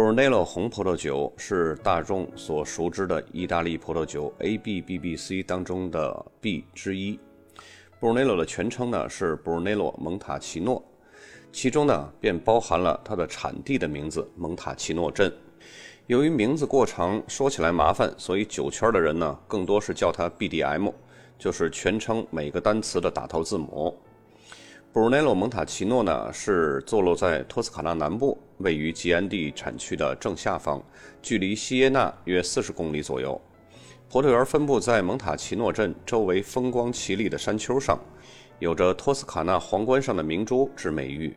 Brunello 红葡萄酒是大众所熟知的意大利葡萄酒 ABBBC 当中的 B 之一。Brunello 的全称呢是 Brunello 蒙塔奇诺，其中呢便包含了它的产地的名字蒙塔奇诺镇。由于名字过长，说起来麻烦，所以酒圈的人呢更多是叫它 BDM，就是全称每个单词的打头字母。Brunello 蒙塔奇诺呢是坐落在托斯卡纳南部，位于吉安地产区的正下方，距离锡耶纳约四十公里左右。葡萄园分布在蒙塔奇诺镇周围风光奇丽的山丘上，有着托斯卡纳皇冠上的明珠之美誉。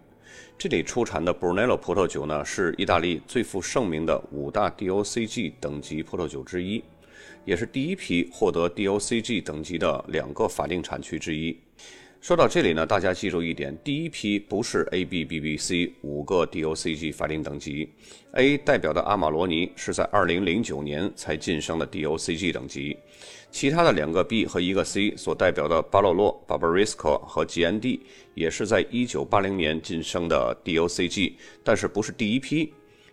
这里出产的 Brunello 葡萄酒呢是意大利最负盛名的五大 DOCG 等级葡萄酒之一，也是第一批获得 DOCG 等级的两个法定产区之一。说到这里呢，大家记住一点：第一批不是 A、B、B、B、C 五个 DOCG 法定等级，A 代表的阿玛罗尼是在2009年才晋升的 DOCG 等级，其他的两个 B 和一个 C 所代表的巴洛洛、巴巴瑞斯科和吉安蒂也是在1980年晋升的 DOCG，但是不是第一批。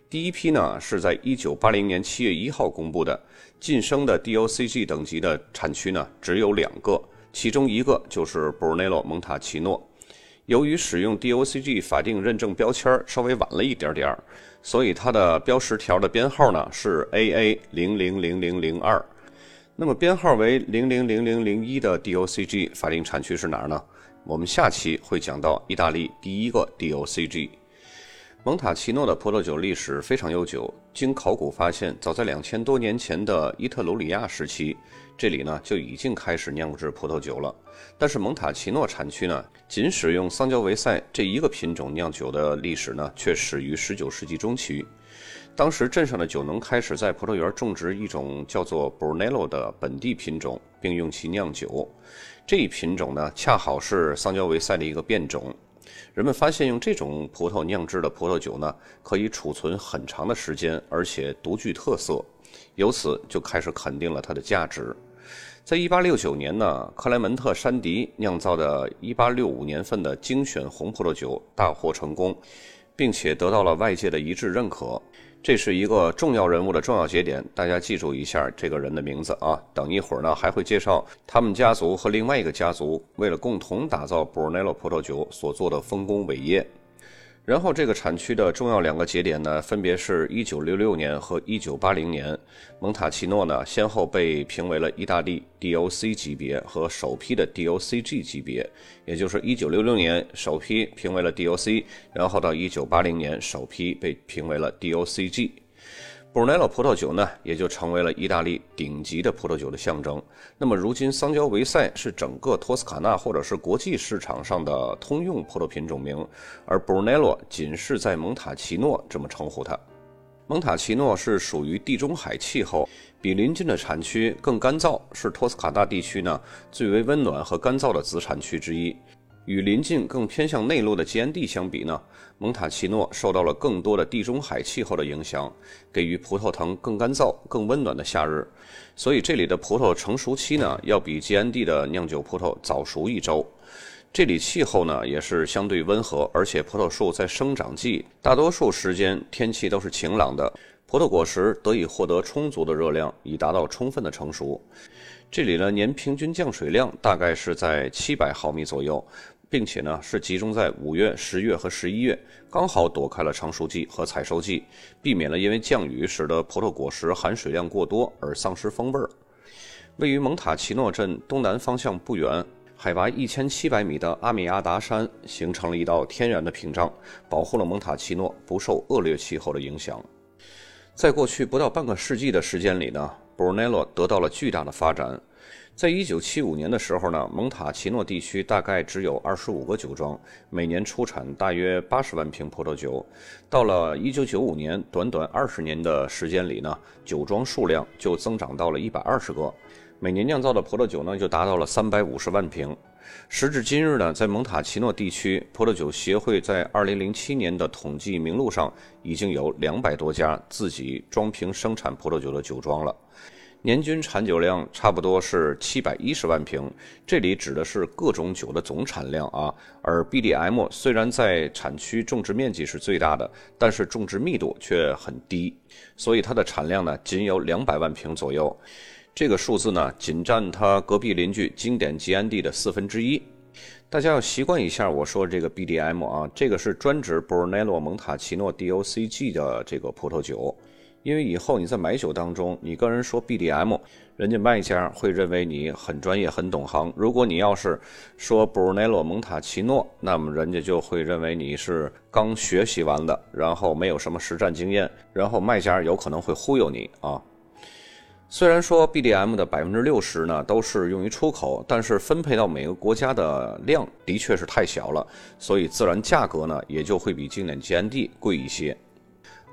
第一批呢是在1980年7月1号公布的，晋升的 DOCG 等级的产区呢只有两个。其中一个就是 Brunello 蒙塔奇诺，由于使用 DOCG 法定认证标签稍微晚了一点点儿，所以它的标识条的编号呢是 AA 零零零零零二。那么编号为零零零零零一的 DOCG 法定产区是哪儿呢？我们下期会讲到意大利第一个 DOCG。蒙塔奇诺的葡萄酒历史非常悠久，经考古发现，早在两千多年前的伊特鲁里亚时期，这里呢就已经开始酿制葡萄酒了。但是蒙塔奇诺产区呢，仅使用桑娇维塞这一个品种酿酒的历史呢，却始于19世纪中期。当时镇上的酒农开始在葡萄园种植一种叫做 Brunello 的本地品种，并用其酿酒。这一品种呢，恰好是桑娇维塞的一个变种。人们发现，用这种葡萄酿制的葡萄酒呢，可以储存很长的时间，而且独具特色，由此就开始肯定了它的价值。在1869年呢，克莱门特·山迪酿造的1865年份的精选红葡萄酒大获成功，并且得到了外界的一致认可。这是一个重要人物的重要节点，大家记住一下这个人的名字啊！等一会儿呢，还会介绍他们家族和另外一个家族为了共同打造 Brunello 葡萄酒所做的丰功伟业。然后，这个产区的重要两个节点呢，分别是一九六六年和一九八零年。蒙塔奇诺呢，先后被评为了意大利 DOC 级别和首批的 DOCG 级别，也就是一九六六年首批评为了 DOC，然后到一九八零年首批被评为了 DOCG。Brunello 葡萄酒呢，也就成为了意大利顶级的葡萄酒的象征。那么，如今桑娇维塞是整个托斯卡纳或者是国际市场上的通用葡萄品种名，而 Brunello 仅是在蒙塔奇诺这么称呼它。蒙塔奇诺是属于地中海气候，比邻近的产区更干燥，是托斯卡纳地区呢最为温暖和干燥的子产区之一。与临近更偏向内陆的基安地相比呢，蒙塔奇诺受到了更多的地中海气候的影响，给予葡萄藤更干燥、更温暖的夏日，所以这里的葡萄成熟期呢要比基安地的酿酒葡萄早熟一周。这里气候呢也是相对温和，而且葡萄树在生长季大多数时间天气都是晴朗的，葡萄果实得以获得充足的热量，以达到充分的成熟。这里呢年平均降水量大概是在七百毫米左右。并且呢，是集中在五月、十月和十一月，刚好躲开了成熟季和采收季，避免了因为降雨使得葡萄果实含水量过多而丧失风味儿。位于蒙塔奇诺镇东南方向不远，海拔一千七百米的阿米亚达山形成了一道天然的屏障，保护了蒙塔奇诺不受恶劣气候的影响。在过去不到半个世纪的时间里呢，Brunello 得到了巨大的发展。在一九七五年的时候呢，蒙塔奇诺地区大概只有二十五个酒庄，每年出产大约八十万瓶葡萄酒。到了一九九五年，短短二十年的时间里呢，酒庄数量就增长到了一百二十个，每年酿造的葡萄酒呢就达到了三百五十万瓶。时至今日呢，在蒙塔奇诺地区，葡萄酒协会在二零零七年的统计名录上已经有两百多家自己装瓶生产葡萄酒的酒庄了。年均产酒量差不多是七百一十万瓶，这里指的是各种酒的总产量啊。而 BDM 虽然在产区种植面积是最大的，但是种植密度却很低，所以它的产量呢仅有两百万瓶左右。这个数字呢仅占它隔壁邻居经典吉安地的四分之一。大家要习惯一下我说这个 BDM 啊，这个是专指 Brunello 蒙塔奇诺 DOCG 的这个葡萄酒。因为以后你在买酒当中，你跟人说 BDM，人家卖家会认为你很专业、很懂行。如果你要是说 Brunello 蒙塔奇诺，那么人家就会认为你是刚学习完的，然后没有什么实战经验，然后卖家有可能会忽悠你啊。虽然说 BDM 的百分之六十呢都是用于出口，但是分配到每个国家的量的确是太小了，所以自然价格呢也就会比经典 GND 贵一些。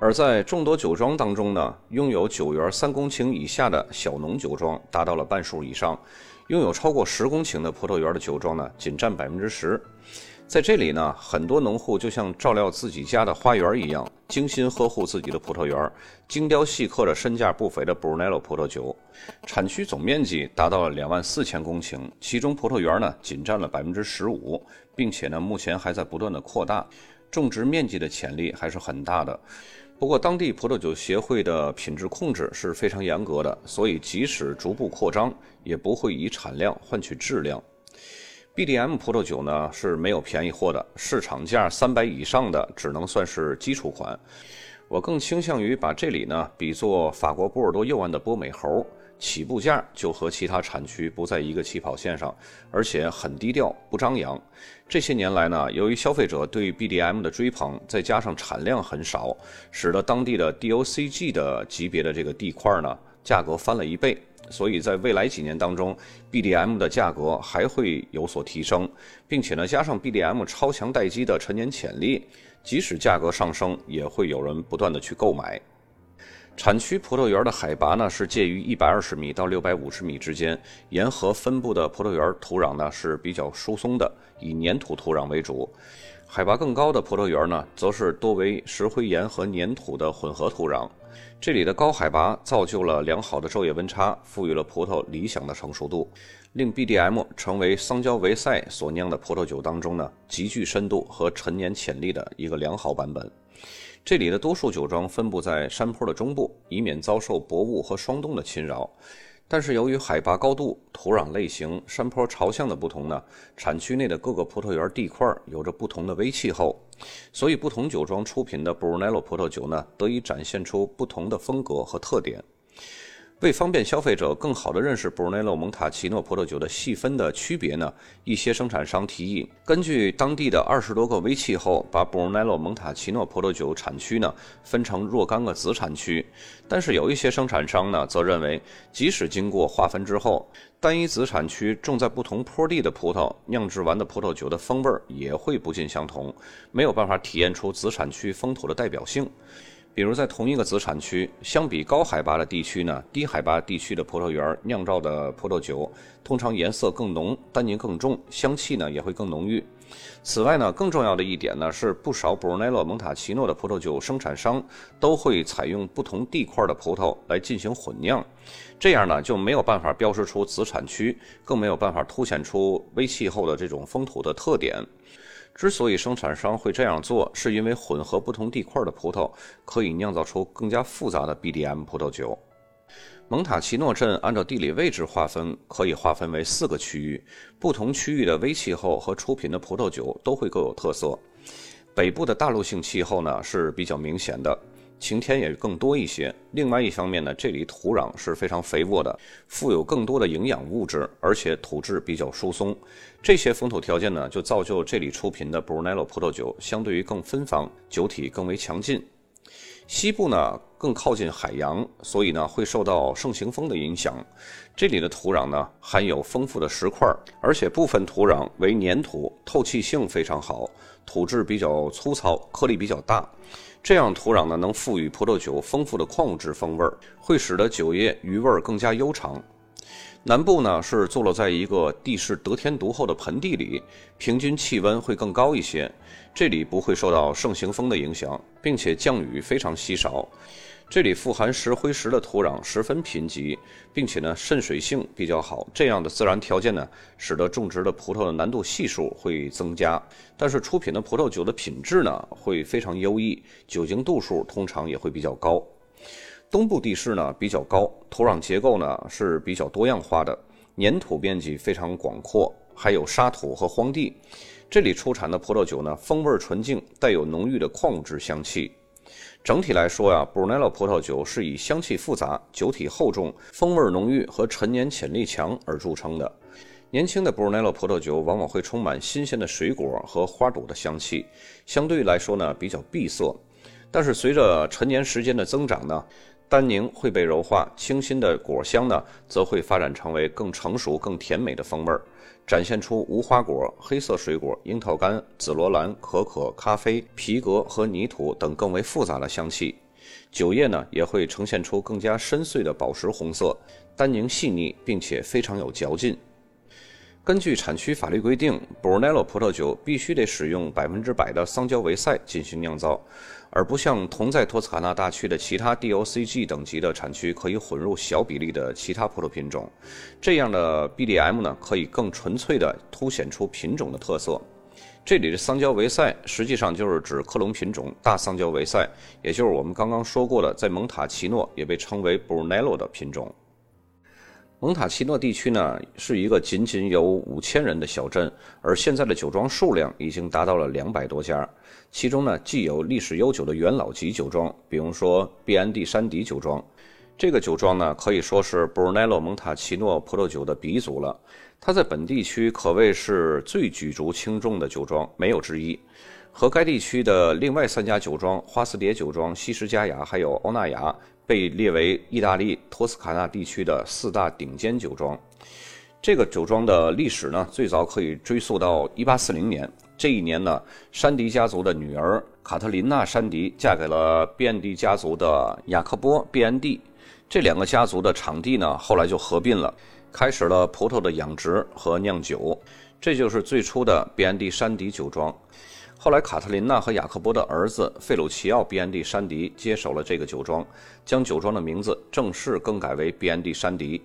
而在众多酒庄当中呢，拥有酒园三公顷以下的小农酒庄达到了半数以上，拥有超过十公顷的葡萄园的酒庄呢，仅占百分之十。在这里呢，很多农户就像照料自己家的花园一样，精心呵护自己的葡萄园，精雕细刻着身价不菲的 Brunello 葡萄酒。产区总面积达到了两万四千公顷，其中葡萄园呢，仅占了百分之十五，并且呢，目前还在不断的扩大，种植面积的潜力还是很大的。不过，当地葡萄酒协会的品质控制是非常严格的，所以即使逐步扩张，也不会以产量换取质量。BDM 葡萄酒呢是没有便宜货的，市场价三百以上的只能算是基础款。我更倾向于把这里呢比作法国波尔多右岸的波美猴。起步价就和其他产区不在一个起跑线上，而且很低调，不张扬。这些年来呢，由于消费者对 BDM 的追捧，再加上产量很少，使得当地的 DOCG 的级别的这个地块呢，价格翻了一倍。所以在未来几年当中，BDM 的价格还会有所提升，并且呢，加上 BDM 超强待机的陈年潜力，即使价格上升，也会有人不断的去购买。产区葡萄园的海拔呢是介于一百二十米到六百五十米之间，沿河分布的葡萄园土壤呢是比较疏松的，以粘土土壤为主；海拔更高的葡萄园呢，则是多为石灰岩和粘土的混合土壤。这里的高海拔造就了良好的昼夜温差，赋予了葡萄理想的成熟度，令 BDM 成为桑娇维塞所酿的葡萄酒当中呢极具深度和陈年潜力的一个良好版本。这里的多数酒庄分布在山坡的中部，以免遭受薄雾和霜冻的侵扰。但是由于海拔高度、土壤类型、山坡朝向的不同呢，产区内的各个葡萄园地块有着不同的微气候，所以不同酒庄出品的 Brunello 葡萄酒呢，得以展现出不同的风格和特点。为方便消费者更好地认识 Brunello 蒙塔奇诺葡萄酒的细分的区别呢，一些生产商提议根据当地的二十多个微气候，把 Brunello 蒙塔奇诺葡萄酒产区呢分成若干个子产区。但是有一些生产商呢，则认为即使经过划分之后，单一子产区种在不同坡地的葡萄酿制完的葡萄酒的风味儿也会不尽相同，没有办法体验出子产区风土的代表性。比如在同一个子产区，相比高海拔的地区呢，低海拔地区的葡萄园酿造的葡萄酒，通常颜色更浓，单宁更重，香气呢也会更浓郁。此外呢，更重要的一点呢，是不少 Brunello 蒙塔奇诺的葡萄酒生产商都会采用不同地块的葡萄来进行混酿，这样呢就没有办法标识出子产区，更没有办法凸显出微气候的这种风土的特点。之所以生产商会这样做，是因为混合不同地块的葡萄可以酿造出更加复杂的 BDM 葡萄酒。蒙塔奇诺镇按照地理位置划分，可以划分为四个区域，不同区域的微气候和出品的葡萄酒都会各有特色。北部的大陆性气候呢是比较明显的。晴天也更多一些。另外一方面呢，这里土壤是非常肥沃的，富有更多的营养物质，而且土质比较疏松。这些风土条件呢，就造就这里出品的 Brunello 葡萄酒相对于更芬芳，酒体更为强劲。西部呢更靠近海洋，所以呢会受到盛行风的影响。这里的土壤呢含有丰富的石块，而且部分土壤为粘土，透气性非常好，土质比较粗糙，颗粒比较大。这样土壤呢，能赋予葡萄酒丰富的矿物质风味儿，会使得酒液余味更加悠长。南部呢是坐落在一个地势得天独厚的盆地里，平均气温会更高一些。这里不会受到盛行风的影响，并且降雨非常稀少。这里富含石灰石的土壤十分贫瘠，并且呢渗水性比较好。这样的自然条件呢，使得种植的葡萄的难度系数会增加，但是出品的葡萄酒的品质呢会非常优异，酒精度数通常也会比较高。东部地势呢比较高，土壤结构呢是比较多样化的，粘土面积非常广阔，还有沙土和荒地。这里出产的葡萄酒呢，风味纯净，带有浓郁的矿物质香气。整体来说呀 burnl 葡萄酒是以香气复杂、酒体厚重、风味浓郁和陈年潜力强而著称的。年轻的 burnl 葡萄酒往往会充满新鲜的水果和花朵的香气，相对来说呢比较闭塞。但是随着陈年时间的增长呢，单宁会被柔化，清新的果香呢则会发展成为更成熟、更甜美的风味儿。展现出无花果、黑色水果、樱桃干、紫罗兰、可可、咖啡、皮革和泥土等更为复杂的香气。酒液呢也会呈现出更加深邃的宝石红色，单宁细腻，并且非常有嚼劲。根据产区法律规定，Brunello 葡萄酒必须得使用百分之百的桑娇维塞进行酿造。而不像同在托斯卡纳大区的其他 DOCG 等级的产区，可以混入小比例的其他葡萄品种。这样的 BDM 呢，可以更纯粹地凸显出品种的特色。这里的桑娇维塞实际上就是指克隆品种大桑娇维塞，也就是我们刚刚说过的，在蒙塔奇诺也被称为 Brunello 的品种。蒙塔奇诺地区呢，是一个仅仅有五千人的小镇，而现在的酒庄数量已经达到了两百多家。其中呢，既有历史悠久的元老级酒庄，比如说 B&D 山迪酒庄，这个酒庄呢可以说是 Brunello 蒙塔奇诺葡萄酒的鼻祖了。它在本地区可谓是最举足轻重的酒庄，没有之一。和该地区的另外三家酒庄——花斯蝶酒庄、西施佳雅还有欧纳雅。被列为意大利托斯卡纳地区的四大顶尖酒庄。这个酒庄的历史呢，最早可以追溯到1840年。这一年呢，山迪家族的女儿卡特琳娜·山迪嫁给了比安蒂家族的雅克波·比安蒂。这两个家族的场地呢，后来就合并了，开始了葡萄的养殖和酿酒。这就是最初的比安蒂山迪酒庄。后来，卡特琳娜和雅克波的儿子费鲁奇奥·比安蒂山迪接手了这个酒庄，将酒庄的名字正式更改为比安蒂山迪。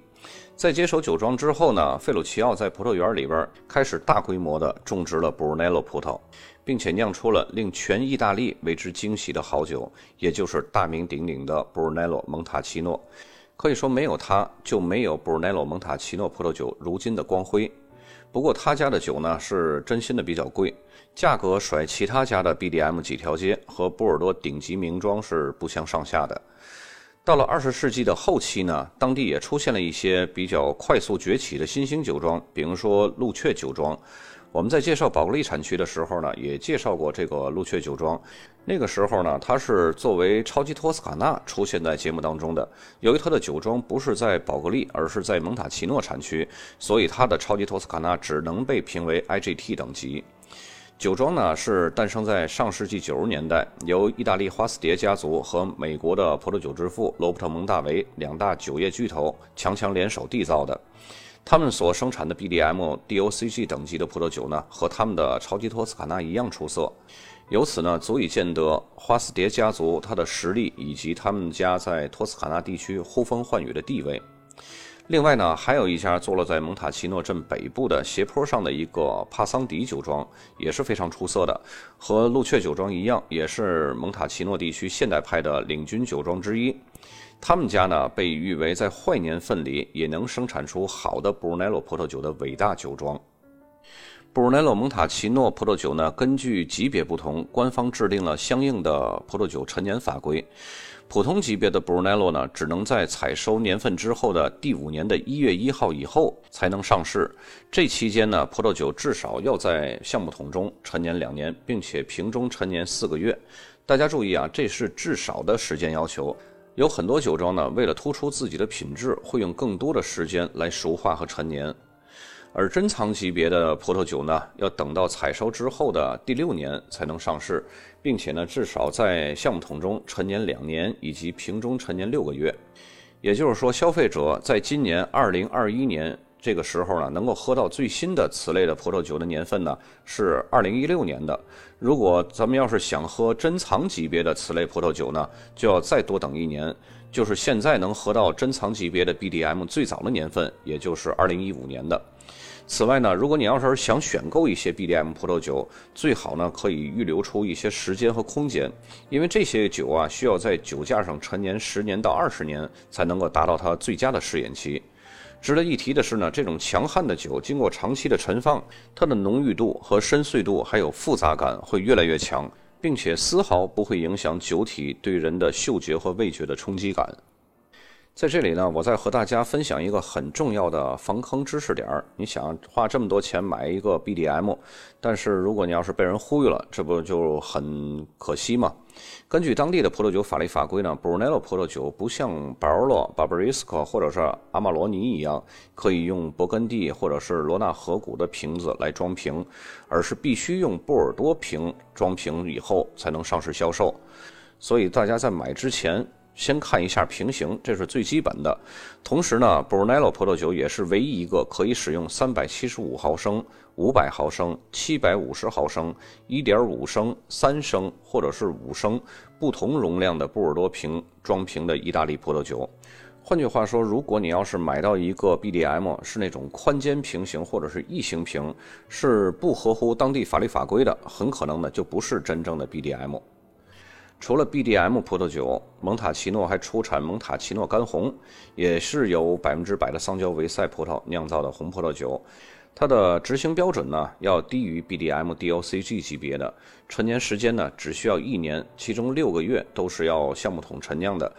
在接手酒庄之后呢，费鲁奇奥在葡萄园里边开始大规模的种植了布鲁内洛葡萄，并且酿出了令全意大利为之惊喜的好酒，也就是大名鼎鼎的布鲁内洛蒙塔奇诺。可以说，没有它就没有布鲁内洛蒙塔奇诺葡萄酒如今的光辉。不过他家的酒呢，是真心的比较贵。价格甩其他家的 BDM 几条街，和波尔多顶级名庄是不相上下的。到了二十世纪的后期呢，当地也出现了一些比较快速崛起的新兴酒庄，比如说鹿雀酒庄。我们在介绍宝格丽产区的时候呢，也介绍过这个鹿雀酒庄。那个时候呢，它是作为超级托斯卡纳出现在节目当中的。由于它的酒庄不是在宝格丽，而是在蒙塔奇诺产区，所以它的超级托斯卡纳只能被评为 IGT 等级。酒庄呢是诞生在上世纪九十年代，由意大利花斯蝶家族和美国的葡萄酒之父罗伯特蒙大维两大酒业巨头强强联手缔造的。他们所生产的 BDM、DOCG 等级的葡萄酒呢，和他们的超级托斯卡纳一样出色。由此呢，足以见得花斯蝶家族它的实力以及他们家在托斯卡纳地区呼风唤雨的地位。另外呢，还有一家坐落在蒙塔奇诺镇北部的斜坡上的一个帕桑迪酒庄，也是非常出色的。和鹿雀酒庄一样，也是蒙塔奇诺地区现代派的领军酒庄之一。他们家呢，被誉为在坏年份里也能生产出好的布鲁内洛葡萄酒的伟大酒庄。布鲁内洛蒙塔奇诺葡萄酒呢，根据级别不同，官方制定了相应的葡萄酒陈年法规。普通级别的 Brunello 呢，只能在采收年份之后的第五年的一月一号以后才能上市。这期间呢，葡萄酒至少要在橡木桶中陈年两年，并且瓶中陈年四个月。大家注意啊，这是至少的时间要求。有很多酒庄呢，为了突出自己的品质，会用更多的时间来熟化和陈年。而珍藏级别的葡萄酒呢，要等到采收之后的第六年才能上市，并且呢，至少在橡木桶中陈年两年，以及瓶中陈年六个月。也就是说，消费者在今年二零二一年这个时候呢，能够喝到最新的此类的葡萄酒的年份呢是二零一六年的。如果咱们要是想喝珍藏级别的此类葡萄酒呢，就要再多等一年，就是现在能喝到珍藏级别的 BDM 最早的年份，也就是二零一五年的。此外呢，如果你要是想选购一些 BDM 葡萄酒，最好呢可以预留出一些时间和空间，因为这些酒啊需要在酒架上陈年十年到二十年才能够达到它最佳的试验期。值得一提的是呢，这种强悍的酒经过长期的陈放，它的浓郁度和深邃度还有复杂感会越来越强，并且丝毫不会影响酒体对人的嗅觉和味觉的冲击感。在这里呢，我再和大家分享一个很重要的防坑知识点儿。你想花这么多钱买一个 BDM，但是如果你要是被人忽悠了，这不就很可惜吗？根据当地的葡萄酒法律法规呢，Brunello 葡萄酒不像巴尔洛、巴布里斯科或者是阿玛罗尼一样，可以用勃艮第或者是罗纳河谷的瓶子来装瓶，而是必须用波尔多瓶装瓶以后才能上市销售。所以大家在买之前。先看一下瓶型，这是最基本的。同时呢，Brunello 葡萄酒也是唯一一个可以使用三百七十五毫升、五百毫升、七百五十毫升、一点五升、三升或者是五升不同容量的波尔多瓶装瓶的意大利葡萄酒。换句话说，如果你要是买到一个 BDM 是那种宽肩瓶型或者是异形瓶，是不合乎当地法律法规的，很可能呢就不是真正的 BDM。除了 BDM 葡萄酒，蒙塔奇诺还出产蒙塔奇诺干红，也是由百分之百的桑娇维塞葡萄酿造的红葡萄酒。它的执行标准呢要低于 BDM DOCG 级别的，陈年时间呢只需要一年，其中六个月都是要橡木桶陈酿的。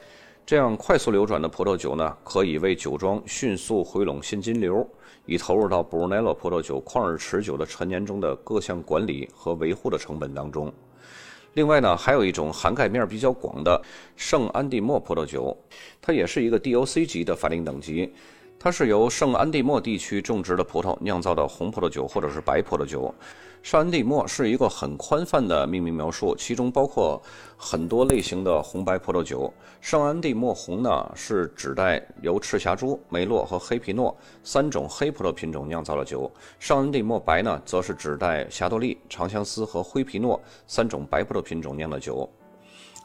这样快速流转的葡萄酒呢，可以为酒庄迅速回笼现金流，以投入到 Brunello 葡萄酒旷日持久的陈年中的各项管理和维护的成本当中。另外呢，还有一种涵盖面比较广的圣安地莫葡萄酒，它也是一个 DOC 级的法定等级。它是由圣安地莫地区种植的葡萄酿造的红葡萄酒或者是白葡萄酒。圣安地莫是一个很宽泛的命名描述，其中包括很多类型的红白葡萄酒。圣安地莫红呢，是指代由赤霞珠、梅洛和黑皮诺三种黑葡萄品种酿造的酒；圣安地莫白呢，则是指代霞多丽、长相思和灰皮诺三种白葡萄品种酿的酒。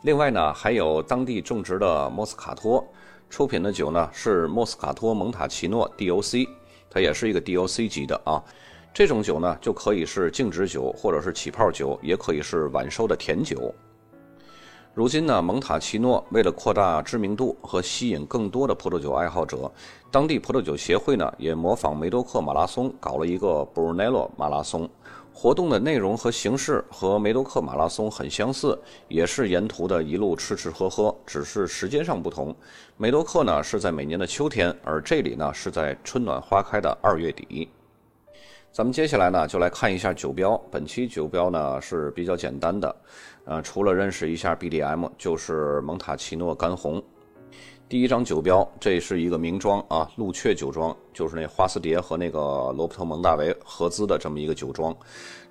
另外呢，还有当地种植的莫斯卡托，出品的酒呢是莫斯卡托蒙塔奇诺 DOC，它也是一个 DOC 级的啊。这种酒呢，就可以是静止酒，或者是起泡酒，也可以是晚收的甜酒。如今呢，蒙塔奇诺为了扩大知名度和吸引更多的葡萄酒爱好者，当地葡萄酒协会呢也模仿梅多克马拉松搞了一个 Brunello 马拉松。活动的内容和形式和梅多克马拉松很相似，也是沿途的一路吃吃喝喝，只是时间上不同。梅多克呢是在每年的秋天，而这里呢是在春暖花开的二月底。咱们接下来呢，就来看一下酒标。本期酒标呢是比较简单的，呃，除了认识一下 BDM，就是蒙塔奇诺干红。第一张酒标，这是一个名庄啊，鹿雀酒庄，就是那花斯蝶和那个罗伯特蒙大维合资的这么一个酒庄。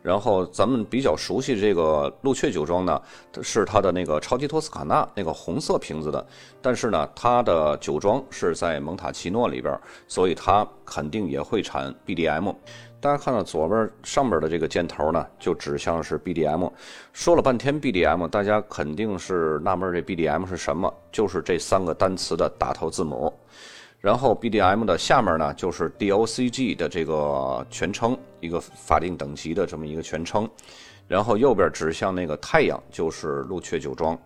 然后咱们比较熟悉这个鹿雀酒庄呢，是它的那个超级托斯卡纳那个红色瓶子的。但是呢，它的酒庄是在蒙塔奇诺里边，所以它肯定也会产 BDM。大家看到左边上边的这个箭头呢，就指向是 BDM。说了半天 BDM，大家肯定是纳闷这 BDM 是什么？就是这三个单词的打头字母。然后 BDM 的下面呢，就是 DOCG 的这个全称，一个法定等级的这么一个全称。然后右边指向那个太阳，就是鹿雀酒庄。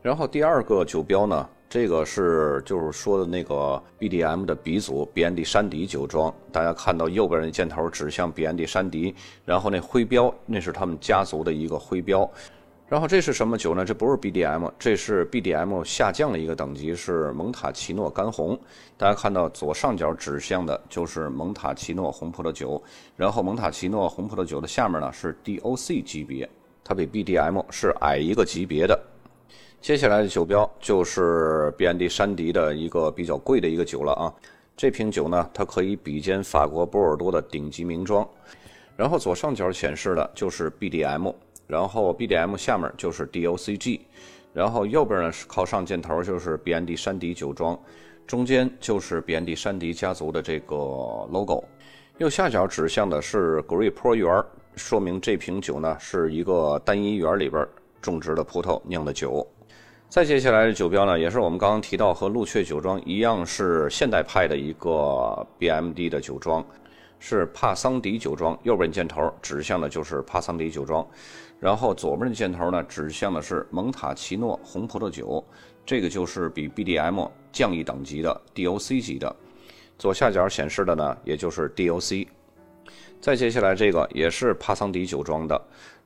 然后第二个酒标呢？这个是就是说的那个 BDM 的鼻祖比安迪山迪酒庄，大家看到右边那箭头指向比安迪山迪，然后那徽标那是他们家族的一个徽标，然后这是什么酒呢？这不是 BDM，这是 BDM 下降的一个等级，是蒙塔奇诺干红。大家看到左上角指向的就是蒙塔奇诺红葡萄酒，然后蒙塔奇诺红葡萄酒的下面呢是 DOC 级别，它比 BDM 是矮一个级别的。接下来的酒标就是比安迪山迪的一个比较贵的一个酒了啊，这瓶酒呢，它可以比肩法国波尔多的顶级名庄。然后左上角显示的就是 BDM，然后 BDM 下面就是 DOCG。然后右边呢是靠上箭头就是比安迪山迪酒庄，中间就是比安迪山迪家族的这个 logo，右下角指向的是 Grey Pro 园，说明这瓶酒呢是一个单一园里边种植的葡萄酿的酒。再接下来的酒标呢，也是我们刚刚提到和鹿雀酒庄一样是现代派的一个 BMD 的酒庄，是帕桑迪酒庄。右边箭头指向的就是帕桑迪酒庄，然后左边的箭头呢指向的是蒙塔奇诺红葡萄酒，这个就是比 BDM 降一等级的 DOC 级的。左下角显示的呢，也就是 DOC。再接下来这个也是帕桑迪酒庄的。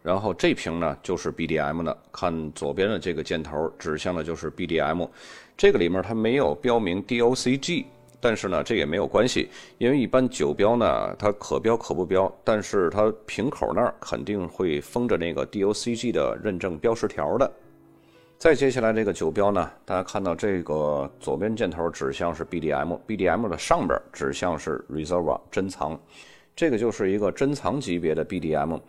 然后这瓶呢就是 BDM 的，看左边的这个箭头指向的就是 BDM，这个里面它没有标明 DOCG，但是呢这也没有关系，因为一般酒标呢它可标可不标，但是它瓶口那儿肯定会封着那个 DOCG 的认证标识条的。再接下来这个酒标呢，大家看到这个左边箭头指向是 BDM，BDM 的上边指向是 Reserve 珍藏，这个就是一个珍藏级别的 BDM。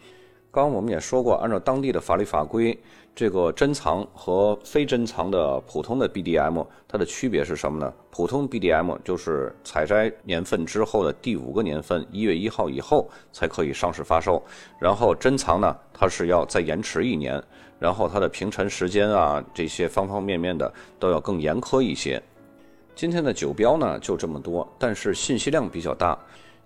刚刚我们也说过，按照当地的法律法规，这个珍藏和非珍藏的普通的 BDM，它的区别是什么呢？普通 BDM 就是采摘年份之后的第五个年份一月一号以后才可以上市发售，然后珍藏呢，它是要再延迟一年，然后它的平陈时间啊，这些方方面面的都要更严苛一些。今天的酒标呢就这么多，但是信息量比较大。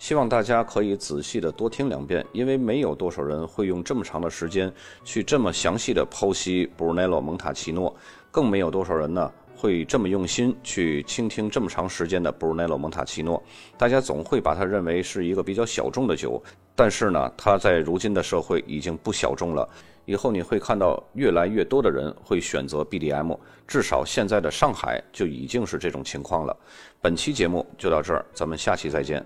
希望大家可以仔细的多听两遍，因为没有多少人会用这么长的时间去这么详细的剖析 Brunello 蒙塔奇诺，更没有多少人呢会这么用心去倾听这么长时间的 Brunello 蒙塔奇诺。大家总会把它认为是一个比较小众的酒，但是呢，它在如今的社会已经不小众了。以后你会看到越来越多的人会选择 BDM，至少现在的上海就已经是这种情况了。本期节目就到这儿，咱们下期再见。